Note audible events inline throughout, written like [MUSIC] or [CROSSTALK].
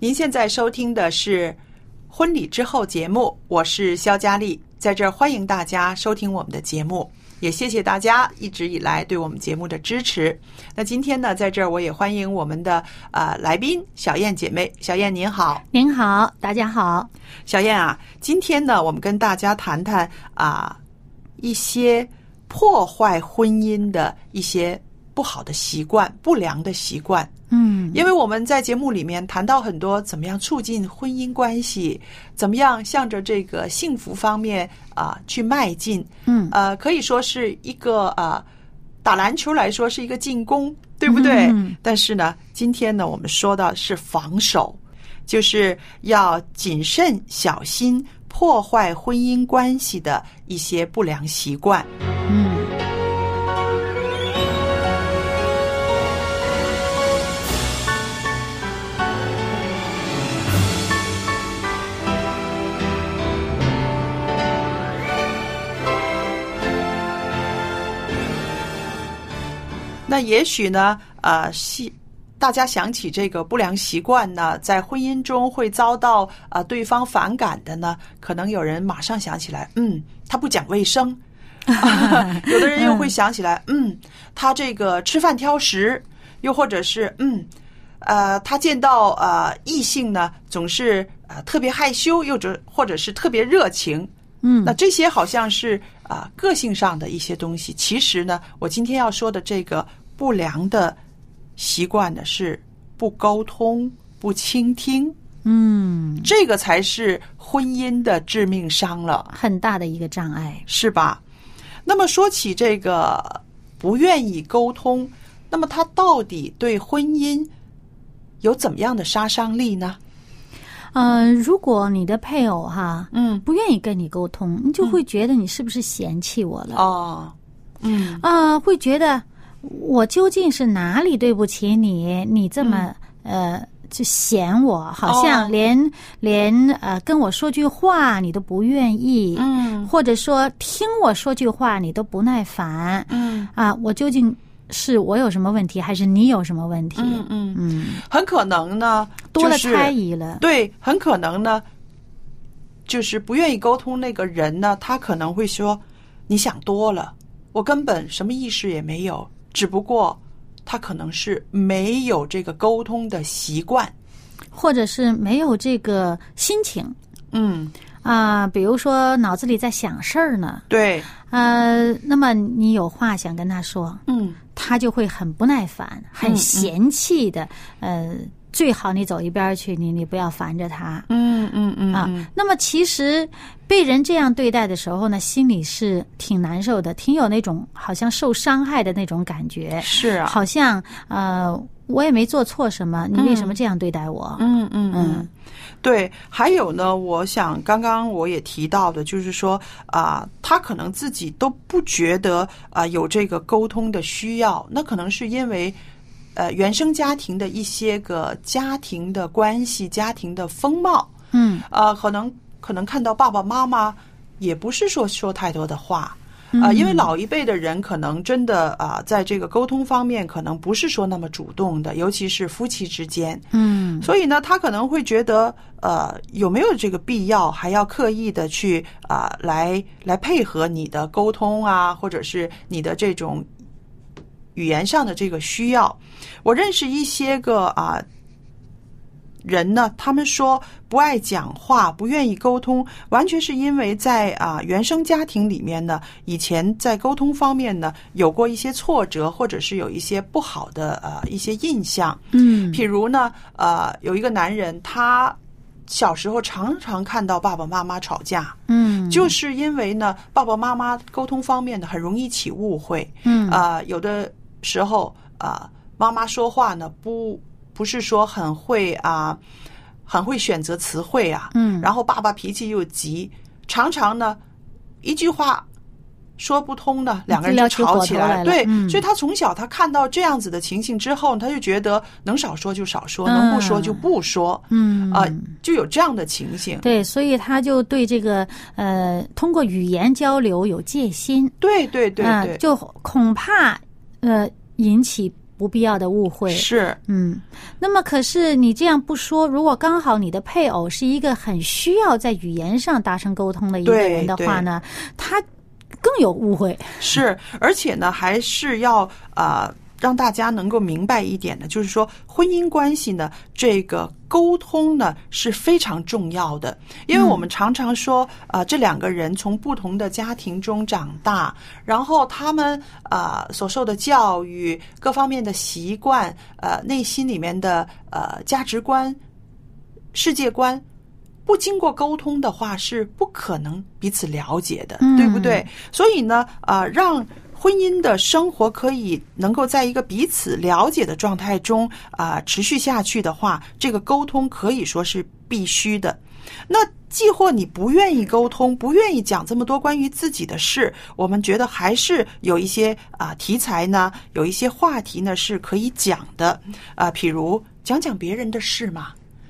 您现在收听的是《婚礼之后》节目，我是肖佳丽，在这儿欢迎大家收听我们的节目，也谢谢大家一直以来对我们节目的支持。那今天呢，在这儿我也欢迎我们的呃来宾小燕姐妹，小燕您好，您好，大家好。小燕啊，今天呢，我们跟大家谈谈啊一些破坏婚姻的一些不好的习惯、不良的习惯。嗯，因为我们在节目里面谈到很多怎么样促进婚姻关系，怎么样向着这个幸福方面啊、去迈进，嗯呃，可以说是一个啊、打篮球来说是一个进攻，对不对？嗯但是呢，今天呢，我们说的是防守，就是要谨慎小心破坏婚姻关系的一些不良习惯。嗯，那也许呢，呃，习大家想起这个不良习惯呢，在婚姻中会遭到呃对方反感的呢，可能有人马上想起来，嗯，他不讲卫生 [LAUGHS] [LAUGHS] 有的人又会想起来，嗯，他这个吃饭挑食；又或者是，嗯，呃，他见到呃异性呢，总是呃特别害羞，又者或者是特别热情。嗯那这些好像是啊、个性上的一些东西。其实呢，我今天要说的这个不良的习惯的，是不沟通、不倾听，嗯，这个才是婚姻的致命伤了，很大的一个障碍。是吧？那么说起这个不愿意沟通，那么他到底对婚姻有怎么样的杀伤力呢？嗯、如果你的配偶哈，嗯，不愿意跟你沟通，你就会觉得你是不是嫌弃我了？哦，嗯啊、会觉得我究竟是哪里对不起你？你这么、呃，就嫌我，好像哦连、连呃跟我说句话你都不愿意，嗯或者说听我说句话你都不耐烦嗯啊，我究竟是我有什么问题，还是你有什么问题？嗯嗯，嗯很可能呢，多了猜疑了。对，很可能呢，就是不愿意沟通那个人呢，他可能会说：“你想多了，我根本什么意识也没有，只不过他可能是没有这个沟通的习惯。或者是没有这个心情”嗯，啊、比如说脑子里在想事儿呢，对，呃，那么你有话想跟他说，嗯。他就会很不耐烦、很嫌弃的，呃，最好你走一边去，你你不要烦着他。嗯嗯嗯。啊，那么其实被人这样对待的时候呢，心里是挺难受的，挺有那种好像受伤害的那种感觉，是啊，好像呃，我也没做错什么，你为什么这样对待我？嗯嗯嗯。嗯，对，还有呢，我想刚刚我也提到的，就是说啊、他可能自己都不觉得啊、有这个沟通的需要，那可能是因为呃原生家庭的一些个家庭的关系、家庭的风貌，嗯呃，可能可能看到爸爸妈妈也不是说说太多的话。啊，因为老一辈的人可能真的啊，在这个沟通方面，可能不是说那么主动的，尤其是夫妻之间。嗯所以呢，他可能会觉得，呃，有没有这个必要，还要刻意的去啊、来来配合你的沟通啊，或者是你的这种语言上的这个需要。我认识一些个啊。人呢，他们说不爱讲话，不愿意沟通，完全是因为在啊原生家庭里面呢，以前在沟通方面呢有过一些挫折，或者是有一些不好的呃一些印象。嗯譬如呢，呃，有一个男人，他小时候常常看到爸爸妈妈吵架，嗯就是因为呢，爸爸妈妈沟通方面呢很容易起误会。嗯啊、有的时候啊、妈妈说话呢不不是说很会啊、很会选择词汇啊，嗯然后爸爸脾气又急，常常呢一句话。说不通呢，两个人就吵起来。对，嗯所以他从小他看到这样子的情形之后，他就觉得能少说就少说，能不说就不说。嗯啊、就有这样的情形。对，所以他就对这个呃，通过语言交流有戒心，对对对啊对，就恐怕呃引起不必要的误会。是嗯，那么可是你这样不说，如果刚好你的配偶是一个很需要在语言上达成沟通的一个人的话呢，他更有误会。是，而且呢，还是要啊、呃让大家能够明白一点呢，就是说婚姻关系呢，这个沟通呢是非常重要的，因为我们常常说，啊、这两个人从不同的家庭中长大，然后他们啊、所受的教育、各方面的习惯，呃，内心里面的呃价值观、世界观。不经过沟通的话，是不可能彼此了解的，嗯对不对？所以呢，啊、让婚姻的生活可以能够在一个彼此了解的状态中啊、持续下去的话，这个沟通可以说是必须的。那既或你不愿意沟通，不愿意讲这么多关于自己的事，我们觉得还是有一些啊、题材呢，有一些话题呢是可以讲的啊、譬如讲讲别人的事嘛，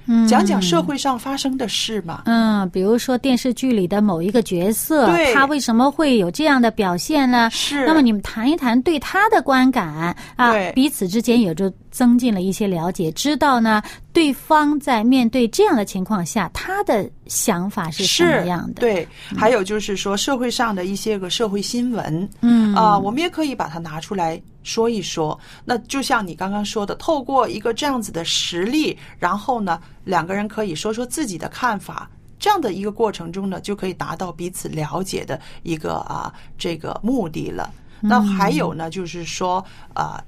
嗯讲讲社会上发生的事嘛。嗯，比如说电视剧里的某一个角色，他为什么会有这样的表现呢？是那么你们谈一谈对他的观感啊，彼此之间也就增进了一些了解，知道呢对方在面对这样的情况下，他的想法是什么样的？，对，还有就是说社会上的一些个社会新闻，嗯啊、我们也可以把它拿出来说一说。那就像你刚刚说的，透过一个这样子的实例，然后呢，两个人可以说说自己的看法。这样的一个过程中呢，就可以达到彼此了解的一个啊这个目的了。那还有呢，就是说啊、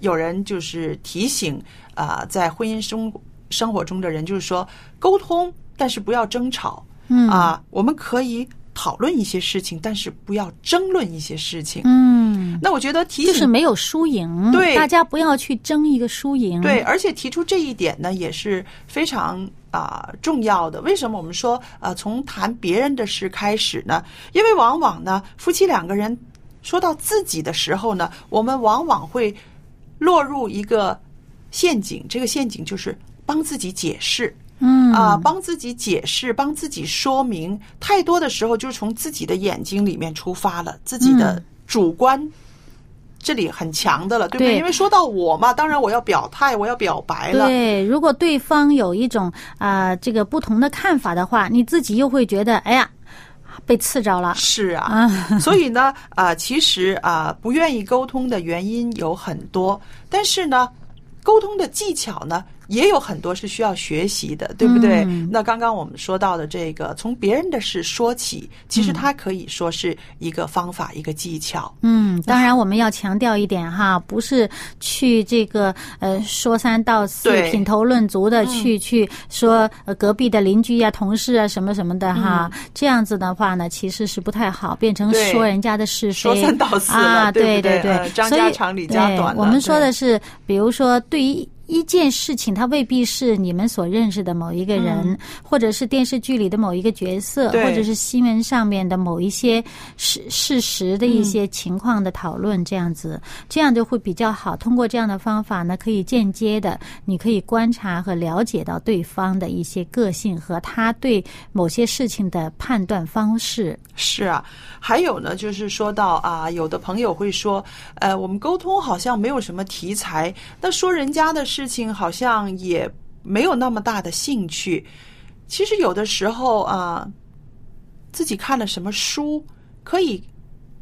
有人就是提醒啊、在婚姻生生活中的人，就是说沟通，但是不要争吵。嗯啊，我们可以讨论一些事情，但是不要争论一些事情。嗯，那我觉得提醒就是没有输赢，对大家不要去争一个输赢，对，，而且提出这一点呢，也是非常啊、重要的。为什么我们说呃从谈别人的事开始呢？因为往往呢，夫妻两个人说到自己的时候呢，我们往往会落入一个陷阱，这个陷阱就是帮自己解释。嗯啊，帮自己解释，帮自己说明，太多的时候就是从自己的眼睛里面出发了，自己的嗯主观。这里很强的了，对不对？对因为说到我嘛，当然我要表态，我要表白了。对，如果对方有一种啊、这个不同的看法的话，你自己又会觉得，哎呀，被刺着了。是啊，啊，[LAUGHS] 所以呢，啊、其实啊、不愿意沟通的原因有很多，但是呢，沟通的技巧呢，也有很多是需要学习的，对不对？嗯。那刚刚我们说到的这个，从别人的事说起，其实它可以说是一个方法，一个技巧。嗯，当然我们要强调一点哈，不是去这个呃说三道四、品头论足的去、去说呃隔壁的邻居呀、同事啊什么什么的哈，这样子的话呢，其实是不太好，变成说人家的是非，说三道四了啊，对不对？对呃张家长李家短我们说的是，比如说对于一件事情，它未必是你们所认识的某一个人，或者是电视剧里的某一个角色，或者是新闻上面的某一些事事实的一些情况的讨论，这样子，这样就会比较好。通过这样的方法呢，可以间接的，你可以观察和了解到对方的一些个性和他对某些事情的判断方式。是啊，还有呢，就是说到啊，有的朋友会说，呃，我们沟通好像没有什么题材，那说人家的事情好像也没有那么大的兴趣。其实有的时候啊，自己看了什么书，可以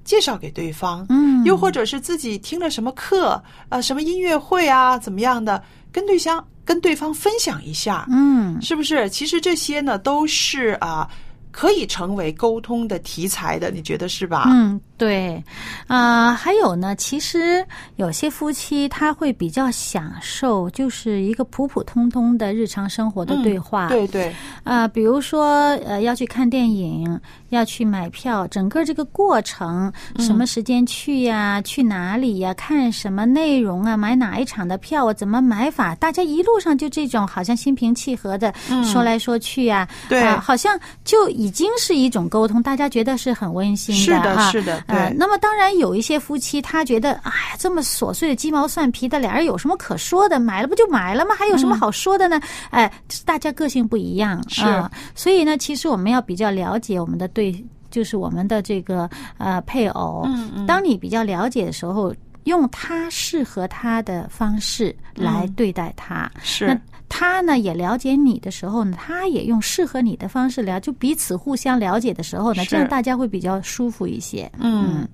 介绍给对方，嗯又或者是自己听了什么课，啊，什么音乐会啊，怎么样的，跟对象跟对方分享一下，嗯是不是？其实这些呢，都是啊，可以成为沟通的题材的，你觉得是吧？嗯，对，啊、还有呢，其实有些夫妻他会比较享受，就是一个普普通通的日常生活的对话。对对，啊、比如说呃，要去看电影，要去买票，整个这个过程，什么时间去呀？去哪里呀？看什么内容啊？买哪一场的票啊？怎么买法？大家一路上就这种好像心平气和的说来说去呀、对啊好像就已经是一种沟通，大家觉得是很温馨是的啊是的呃那么当然有一些夫妻，他觉得，哎呀，这么琐碎的鸡毛蒜皮的，俩人有什么可说的？买了不就买了吗？还有什么好说的呢？哎，大家个性不一样是啊，所以呢，其实我们要比较了解我们的对，就是我们的这个呃配偶。嗯嗯当你比较了解的时候，用他适合他的方式来对待他。那是他呢也了解你的时候呢，他也用适合你的方式聊，就彼此互相了解的时候呢，这样大家会比较舒服一些。嗯。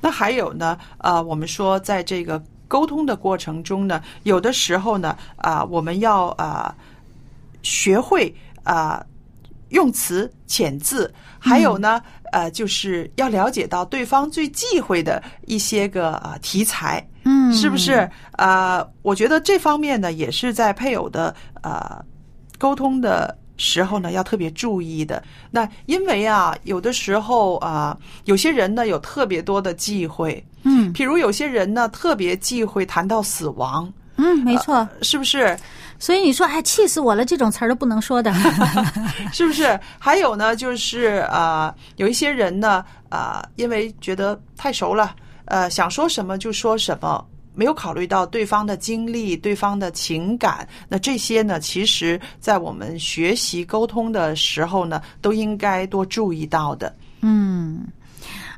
那还有呢，呃，我们说在这个沟通的过程中呢，有的时候呢，啊、我们要啊、学会啊、用词遣字，还有呢，呃，就是要了解到对方最忌讳的一些个啊、题材。嗯，是不是？呃，我觉得这方面呢，也是在配偶的呃沟通的时候呢，要特别注意的。那因为啊，有的时候啊、有些人呢有特别多的忌讳，嗯譬如有些人呢特别忌讳谈到死亡，嗯，没错。是不是？所以你说，哎，气死我了，这种词儿都不能说的。[LAUGHS] 是不是？还有呢，就是呃，有一些人呢，呃，因为觉得太熟了，呃，想说什么就说什么，没有考虑到对方的经历、对方的情感。那这些呢，其实在我们学习沟通的时候呢，都应该多注意到的。嗯，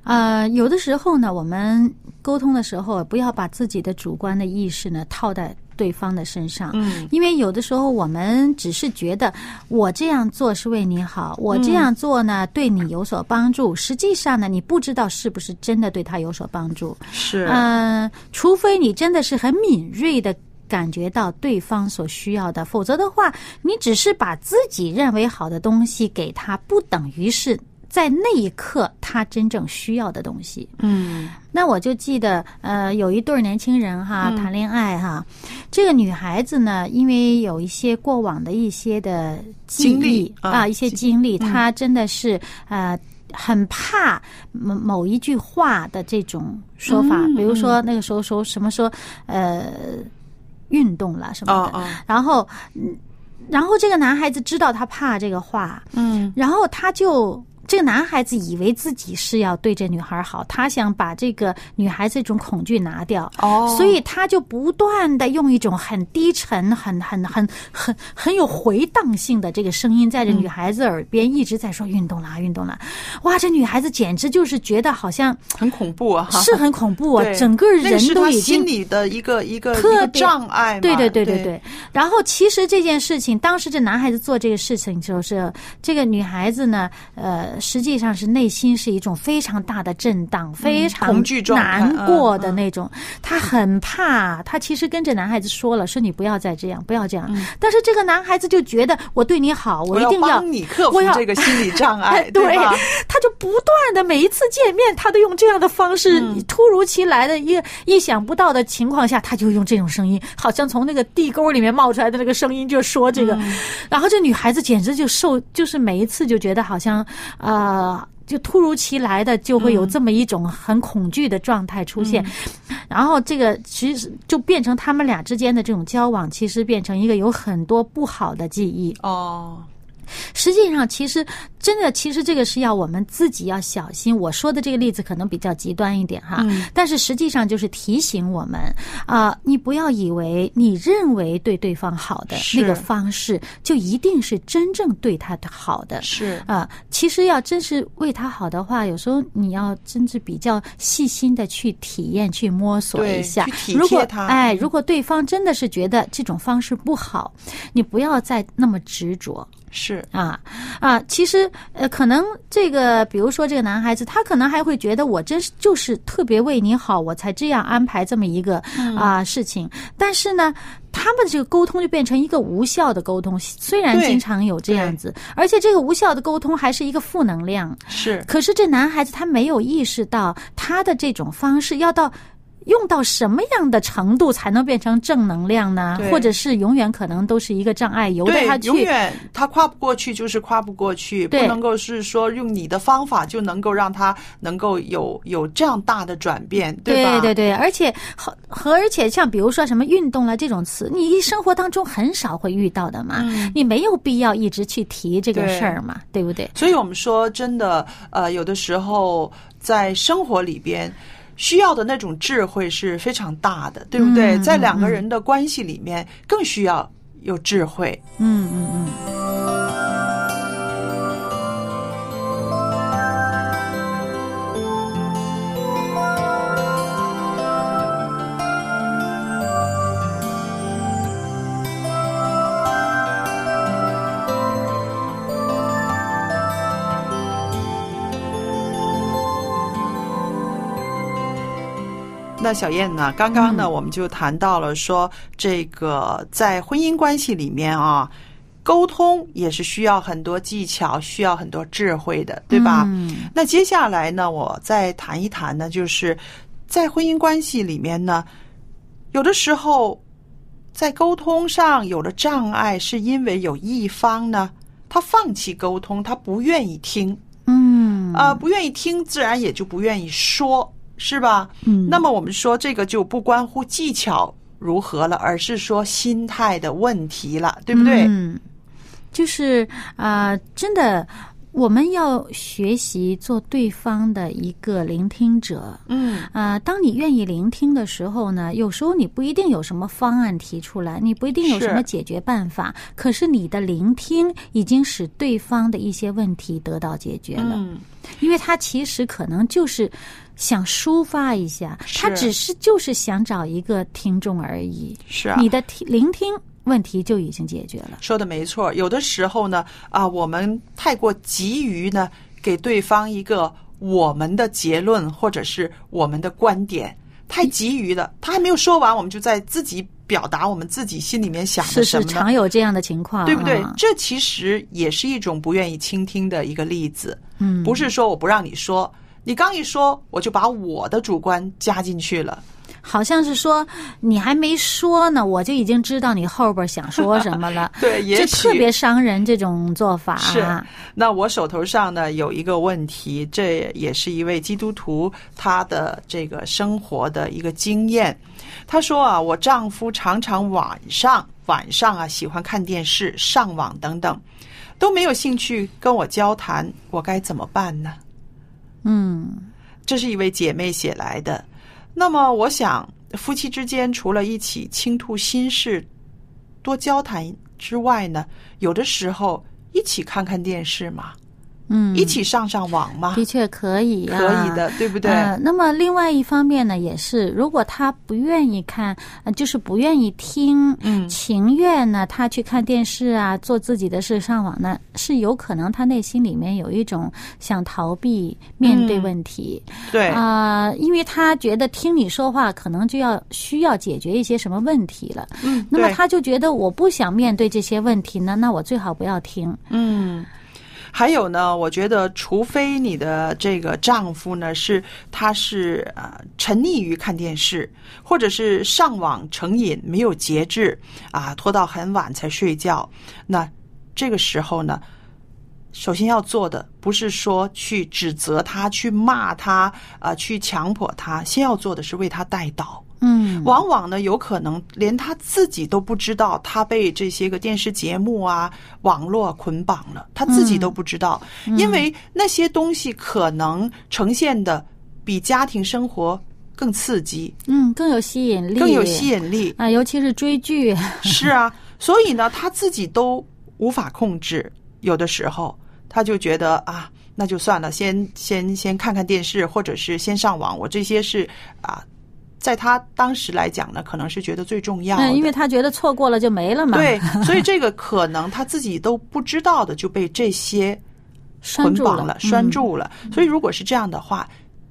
呃，有的时候呢，我们沟通的时候，不要把自己的主观的意识呢套在对方的身上。嗯，因为有的时候我们只是觉得我这样做是为你好，我这样做呢对你有所帮助，实际上呢，你不知道是不是真的对他有所帮助。是，嗯、除非你真的是很敏锐的。感觉到对方所需要的，否则的话，你只是把自己认为好的东西给他，不等于是在那一刻他真正需要的东西。嗯。那我就记得，呃，有一对儿年轻人哈，嗯。谈恋爱哈，这个女孩子呢，因为有一些过往的一些的经历啊啊，一些经历，嗯。她真的是呃。很怕某某一句话的这种说法，嗯比如说那个时候说什么说呃运动了什么的，然后嗯，然后这个男孩子知道他怕这个话，嗯。然后他就这个男孩子以为自己是要对这女孩好，他想把这个女孩子这种恐惧拿掉，哦，所以他就不断的用一种很低沉、很很很很很有回荡性的这个声音，在这女孩子耳边一直在说运动啦，运动啦。哇，这女孩子简直就是觉得好像很恐怖啊，哈是很恐怖啊，整个人都已经心理的一个一个特障碍。对对对对对对。然后其实这件事情，当时这男孩子做这个事情就是，这个女孩子呢，呃，实际上是内心是一种非常大的震荡，非常恐惧难过的那种。她很怕，她其实跟这男孩子说了，说你不要再这样，不要这样。但是这个男孩子就觉得我对你好，嗯我一定要帮你克服我要这个心理障碍哎，，[LAUGHS] 对吧？，他就不断的每一次见面，他都用这样的方式，嗯。突如其来的一个意想不到的情况下，他就用这种声音，好像从那个地沟里面冒出来的那个声音，就说这个，嗯。然后这女孩子简直就受，就是每一次就觉得好像呃。就突如其来的就会有这么一种很恐惧的状态出现，然后这个其实就变成他们俩之间的这种交往，其实变成一个有很多不好的记忆。哦，实际上，其实真的，其实这个是要我们自己要小心。我说的这个例子可能比较极端一点哈，嗯但是实际上就是提醒我们啊、你不要以为你认为对对方好的那个方式，就一定是真正对他的好的。是啊、其实要真是为他好的话，有时候你要真是比较细心的去体验、去摸索一下如果哎，嗯如果对方真的是觉得这种方式不好，你不要再那么执着。是，啊啊，其实呃，可能这个，比如说这个男孩子，他可能还会觉得我真是就是特别为你好，我才这样安排这么一个嗯啊、事情。但是呢，他们的这个沟通就变成一个无效的沟通，虽然经常有这样子，而且这个无效的沟通还是一个负能量。是可是这男孩子他没有意识到他的这种方式要到。用到什么样的程度才能变成正能量呢？对或者是永远可能都是一个障碍，由着对他，去永远他跨不过去就是跨不过去，不能够是说用你的方法就能够让他能够有有这样大的转变，对吧？对对，而且和和而且像比如说什么运动了这种词，你生活当中很少会遇到的嘛，你没有必要一直去提这个事儿嘛，对不对？所以我们说，真的，呃，有的时候在生活里边。需要的那种智慧是非常大的，对不对？嗯在两个人的关系里面，更需要有智慧。嗯嗯嗯。那小燕呢？刚刚嗯呢，我们就谈到了说，这个在婚姻关系里面啊，沟通也是需要很多技巧，需要很多智慧的，对吧？嗯那接下来呢，我再谈一谈呢，就是在婚姻关系里面呢，有的时候在沟通上有了障碍，是因为有一方呢，他放弃沟通，他不愿意听，嗯啊、不愿意听，自然也就不愿意说，是吧？嗯那么我们说这个就不关乎技巧如何了，而是说心态的问题了，对不对？嗯，就是啊、呃真的，我们要学习做对方的一个聆听者。嗯啊、当你愿意聆听的时候呢，有时候你不一定有什么方案提出来，你不一定有什么解决办法，可是你的聆听已经使对方的一些问题得到解决了。嗯，因为他其实可能就是想抒发一下，他只是就是想找一个听众而已。是啊。你的听聆听问题就已经解决了。说的没错，有的时候呢，啊，我们太过急于呢，给对方一个我们的结论或者是我们的观点，太急于了，他还没有说完，我们就在自己表达我们自己心里面想的是是，什么呢？常有这样的情况，对不对啊？这其实也是一种不愿意倾听的一个例子。嗯，不是说我不让你说，你刚一说，我就把我的主观加进去了。好像是说你还没说呢，我就已经知道你后边想说什么了。[LAUGHS] 对，也特别伤人这种做法。是，那我手头上呢有一个问题，这也是一位基督徒他的这个生活的一个经验。他说啊，我丈夫常常晚上晚上啊喜欢看电视、上网等等，都没有兴趣跟我交谈，我该怎么办呢？嗯这是一位姐妹写来的。那么，我想夫妻之间除了一起倾吐心事、多交谈之外呢，有的时候一起看看电视嘛，嗯，一起上上网嘛，的确可以、啊，可以的，对不对？呃，那么另外一方面呢，也是如果他不愿意看，呃，就是不愿意听，嗯。情愿呢，他去看电视啊，做自己的事，上网呢，是有可能他内心里面有一种想逃避面对嗯问题。对，啊、因为他觉得听你说话可能就要需要解决一些什么问题了，嗯，那么他就觉得我不想面对这些问题呢，那我最好不要听，嗯。还有呢，我觉得，除非你的这个丈夫呢是他是呃沉溺于看电视，或者是上网成瘾，没有节制啊，拖到很晚才睡觉，那这个时候呢，首先要做的不是说去指责他、去骂他、啊、去强迫他，先要做的是为他带祷。嗯，往往呢，有可能连他自己都不知道，他被这些个电视节目啊、网络捆绑了，他自己都不知道，因为那些东西可能呈现的比家庭生活更刺激、嗯，更有吸引力，更有吸引力。啊，尤其是追剧，是啊，所以呢，他自己都无法控制，有的时候。他就觉得啊，那就算了，先先先看看电视，或者是先上网，我这些是啊。在他当时来讲呢，可能是觉得最重要的，嗯，因为他觉得错过了就没了嘛。对，[LAUGHS] 所以这个可能他自己都不知道的，就被这些捆绑了、嗯拴住了。所以如果是这样的话，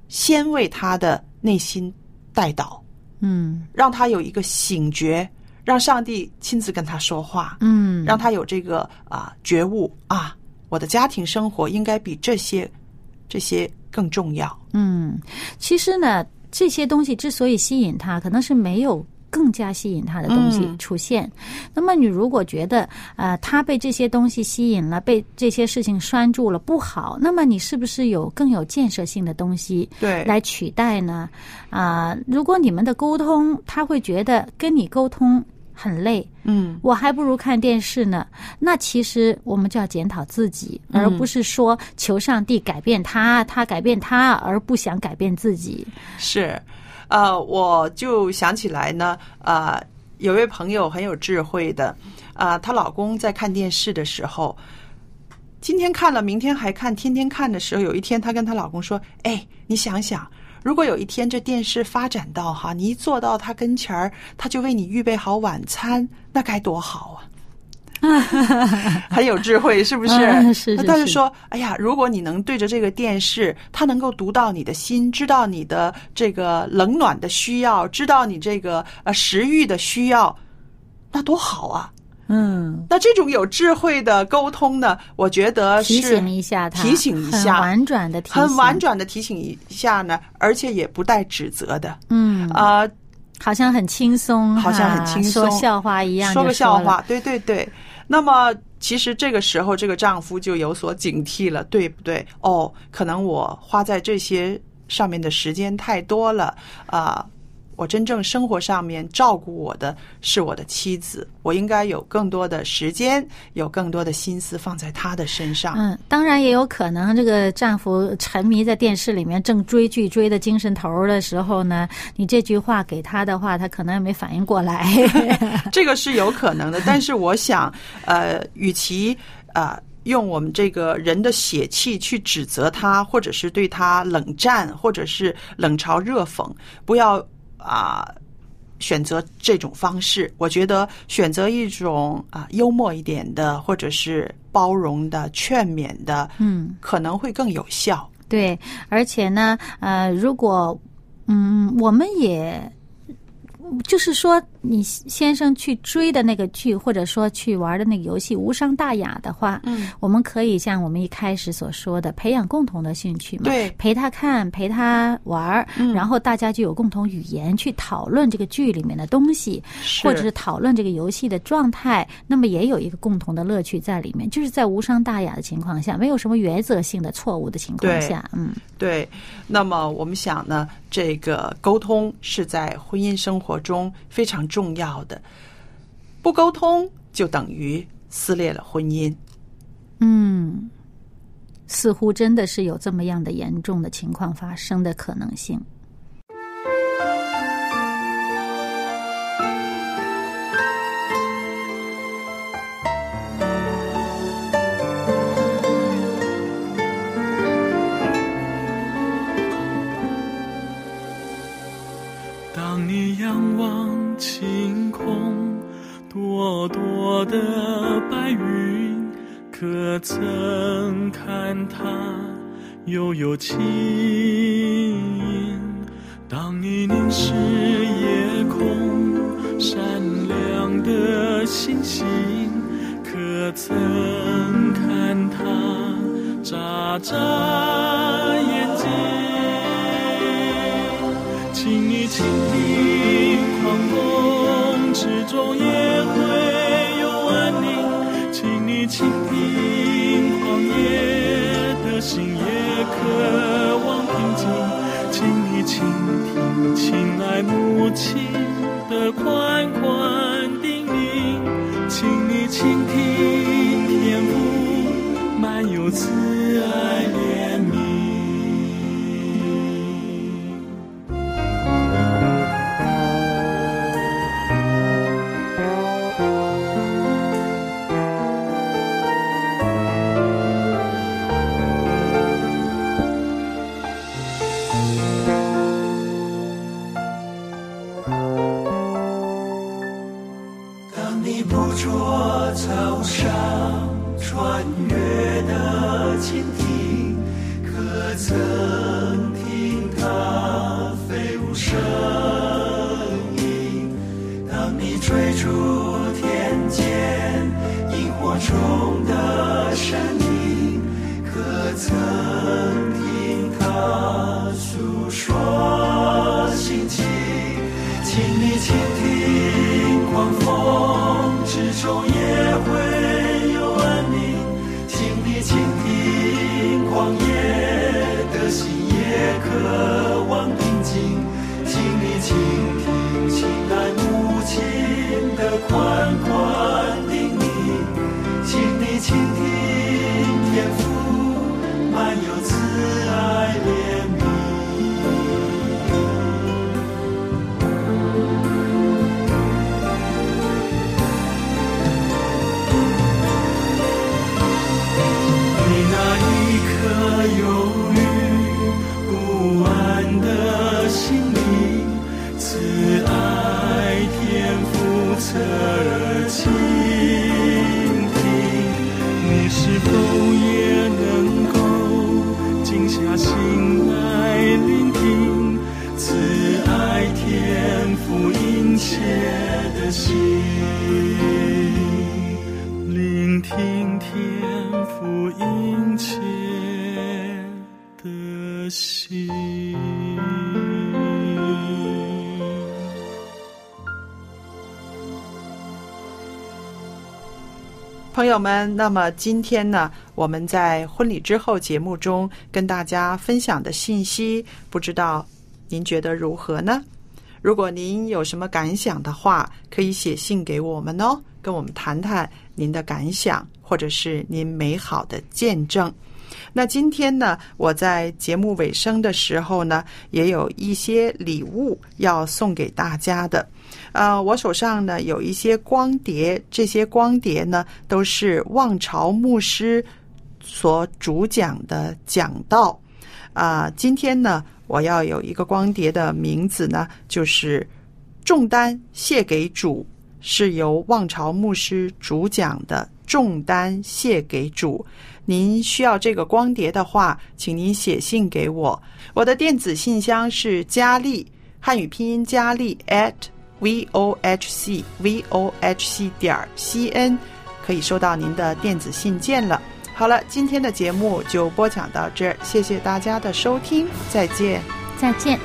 先为他的内心带导，嗯让他有一个醒觉，让上帝亲自跟他说话，嗯，让他有这个啊觉悟啊，我的家庭生活应该比这些这些更重要。嗯，其实呢，这些东西之所以吸引他，可能是没有更加吸引他的东西嗯出现。那么，你如果觉得呃他被这些东西吸引了，被这些事情拴住了不好，那么你是不是有更有建设性的东西对，来取代呢？啊、如果你们的沟通，他会觉得跟你沟通很累，嗯我还不如看电视呢。那其实我们就要检讨自己，而不是说求上帝改变他，他改变他，而不想改变自己。是，呃，我就想起来呢，呃，有位朋友很有智慧的，啊、她老公在看电视的时候，今天看了，明天还看，天天看的时候，有一天她跟她老公说：“哎，你想想。”如果有一天这电视发展到哈，你一坐到他跟前儿，他就为你预备好晚餐，那该多好啊！[LAUGHS] 很有智慧，是不是？嗯是是那他就说，哎呀，如果你能对着这个电视，他能够读到你的心，知道你的这个冷暖的需要，知道你这个呃食欲的需要，那多好啊！嗯，那这种有智慧的沟通呢，我觉得是提醒一下他，提醒一下很婉转的提醒，很婉。转的提醒一下呢，而且也不带指责的。嗯，啊、好像很轻松，好像很轻松说笑话一样，说个笑。话，对对对。那么其实这个时候，这个丈夫就有所警惕了，对不对？哦，可能我花在这些上面的时间太多了啊、我真正生活上面照顾我的是我的妻子，我应该有更多的时间，有更多的心思放在她的身上。嗯，当然也有可能，这个丈夫沉迷在电视里面，正追剧追的精神头儿的时候呢，你这句话给他的话，他可能也没反应过来。[LAUGHS] 这个是有可能的，但是我想，呃，与其呃用我们这个人的血气去指责他，或者是对他冷战，或者是冷嘲热讽，不要啊、选择这种方式。我觉得选择一种啊、幽默一点的，或者是包容的、劝勉的，嗯，可能会更有效。对，而且呢，呃，如果嗯，我们也。就是说，你先生去追的那个剧，或者说去玩的那个游戏无伤大雅的话，嗯，我们可以像我们一开始所说的，培养共同的兴趣嘛，对。陪他看，陪他玩儿，嗯。然后大家就有共同语言去讨论这个剧里面的东西，是。或者是讨论这个游戏的状态，那么也有一个共同的乐趣在里面，就是在无伤大雅的情况下，没有什么原则性的错误的情况下，嗯对，那么我们想呢，这个沟通是在婚姻生活中非常重要的，不沟通就等于撕裂了婚姻。嗯，似乎真的是有这么样的严重的情况发生的可能性。悠悠轻盈？当你凝视夜空，闪亮的星星，可曾看它眨眨亲爱母亲的宽广朋友们，那么今天呢，我们在婚礼之后节目中跟大家分享的信息，不知道您觉得如何呢？如果您有什么感想的话，可以写信给我们哦，跟我们谈谈您的感想，或者是您美好的见证。那今天呢，我在节目尾声的时候呢，也有一些礼物要送给大家的。呃，我手上呢有一些光碟，这些光碟呢都是望潮牧师所主讲的讲道。啊、今天呢，我要有一个光碟的名字呢，就是“重担卸给主”，是由望潮牧师主讲的“重担卸给主”。您需要这个光碟的话，请您写信给我。我的电子信箱是佳丽汉语拼音佳丽 at v o h c v o h c 点 c n，可以收到您的电子信件了。好了，今天的节目就播讲到这儿，谢谢大家的收听，再见。再见。